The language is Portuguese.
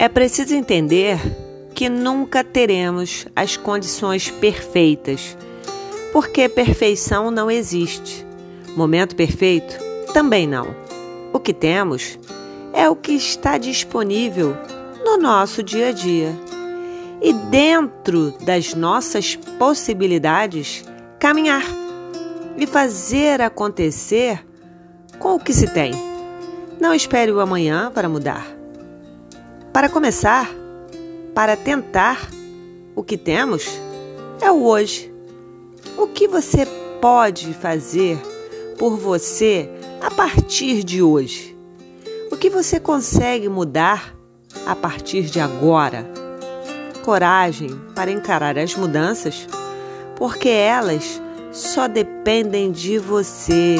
É preciso entender que nunca teremos as condições perfeitas, porque perfeição não existe. Momento perfeito também não. O que temos é o que está disponível no nosso dia a dia. E dentro das nossas possibilidades, caminhar e fazer acontecer com o que se tem. Não espere o amanhã para mudar. Para começar, para tentar, o que temos é o hoje. O que você pode fazer por você a partir de hoje? O que você consegue mudar a partir de agora? Coragem para encarar as mudanças, porque elas só dependem de você.